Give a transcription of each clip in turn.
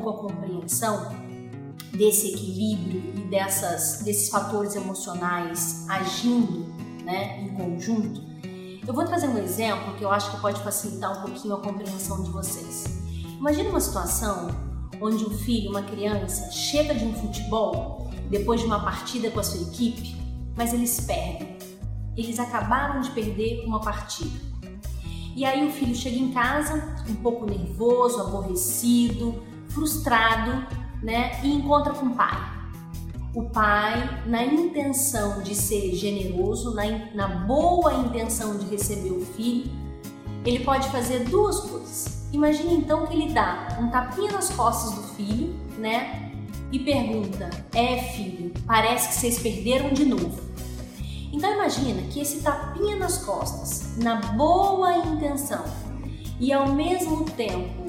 pouco a compreensão desse equilíbrio e dessas, desses fatores emocionais agindo né, em conjunto, eu vou trazer um exemplo que eu acho que pode facilitar um pouquinho a compreensão de vocês. Imagine uma situação onde um filho, uma criança, chega de um futebol depois de uma partida com a sua equipe, mas eles perdem. Eles acabaram de perder uma partida. E aí o filho chega em casa um pouco nervoso, aborrecido, frustrado, né? E encontra com o pai. O pai, na intenção de ser generoso, na, na boa intenção de receber o filho, ele pode fazer duas coisas. Imagine então que ele dá um tapinha nas costas do filho, né? E pergunta: É, filho, parece que vocês perderam de novo. Então imagina que esse tapinha nas costas, na boa intenção, e ao mesmo tempo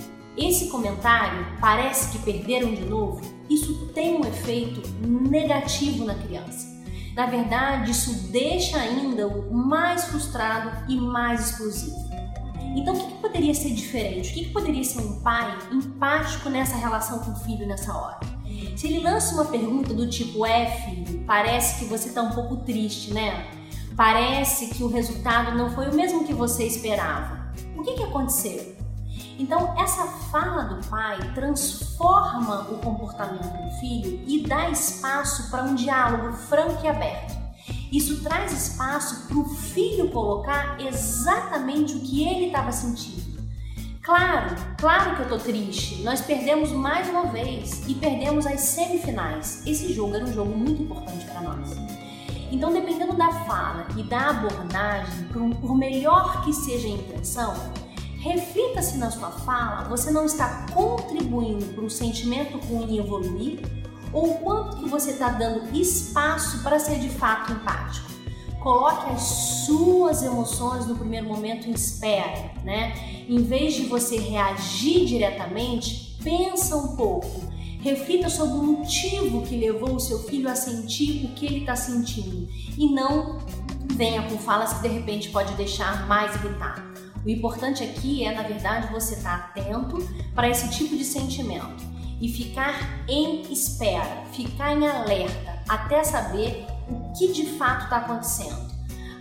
esse comentário parece que perderam de novo, isso tem um efeito negativo na criança. Na verdade, isso deixa ainda o mais frustrado e mais explosivo. Então, o que, poderia ser diferente? O que, que poderia ser um pai empático nessa relação com o filho nessa hora? Se ele lança uma pergunta do tipo: É, filho, parece que você está um pouco triste, né? Parece que o resultado não foi o mesmo que você esperava. O que, que aconteceu? Então, essa fala do pai transforma o comportamento do filho e dá espaço para um diálogo franco e aberto. Isso traz espaço para o filho colocar exatamente o que ele estava sentindo. Claro, claro que eu tô triste. Nós perdemos mais uma vez e perdemos as semifinais. Esse jogo era um jogo muito importante para nós. Então, dependendo da fala e da abordagem, por melhor que seja a intenção, reflita se na sua fala você não está contribuindo para o sentimento ruim evoluir ou quanto que você está dando espaço para ser de fato empático. Coloque as suas emoções no primeiro momento em espera, né? Em vez de você reagir diretamente, pensa um pouco. Reflita sobre o motivo que levou o seu filho a sentir o que ele está sentindo e não venha com falas que de repente pode deixar mais irritado. O importante aqui é, na verdade, você estar tá atento para esse tipo de sentimento e ficar em espera, ficar em alerta até saber o que de fato está acontecendo.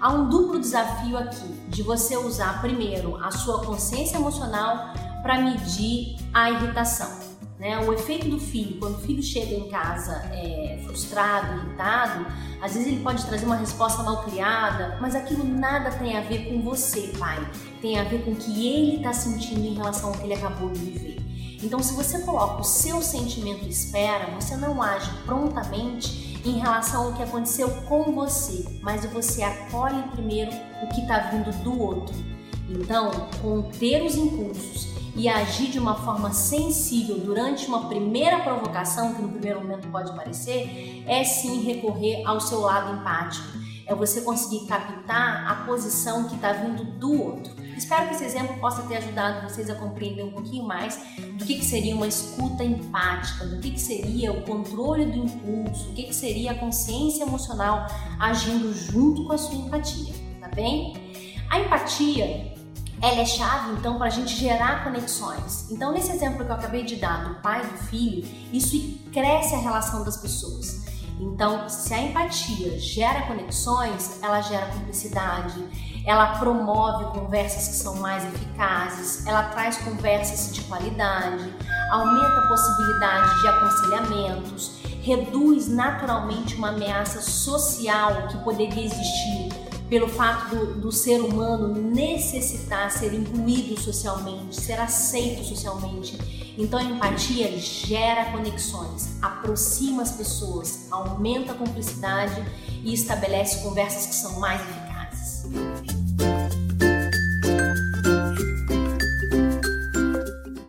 Há um duplo desafio aqui de você usar primeiro a sua consciência emocional para medir a irritação. Né? O efeito do filho, quando o filho chega em casa é, frustrado, irritado, às vezes ele pode trazer uma resposta mal criada, mas aquilo nada tem a ver com você, pai. Tem a ver com o que ele está sentindo em relação ao que ele acabou de viver. Então, se você coloca o seu sentimento espera, você não age prontamente em relação ao que aconteceu com você, mas você acolhe primeiro o que está vindo do outro. Então, conter os impulsos e agir de uma forma sensível durante uma primeira provocação, que no primeiro momento pode parecer, é sim recorrer ao seu lado empático. É você conseguir captar a posição que está vindo do outro. Espero que esse exemplo possa ter ajudado vocês a compreender um pouquinho mais do que, que seria uma escuta empática, do que, que seria o controle do impulso, o que, que seria a consciência emocional agindo junto com a sua empatia, tá bem? A empatia ela é chave então para a gente gerar conexões. Então, nesse exemplo que eu acabei de dar do pai e do filho, isso cresce a relação das pessoas. Então, se a empatia gera conexões, ela gera cumplicidade, ela promove conversas que são mais eficazes, ela traz conversas de qualidade, aumenta a possibilidade de aconselhamentos, reduz naturalmente uma ameaça social que poderia existir pelo fato do, do, ser humano necessitar ser incluído socialmente, ser aceito socialmente. Então a empatia gera conexões, aproxima as pessoas, aumenta a cumplicidade e estabelece conversas que são mais eficazes.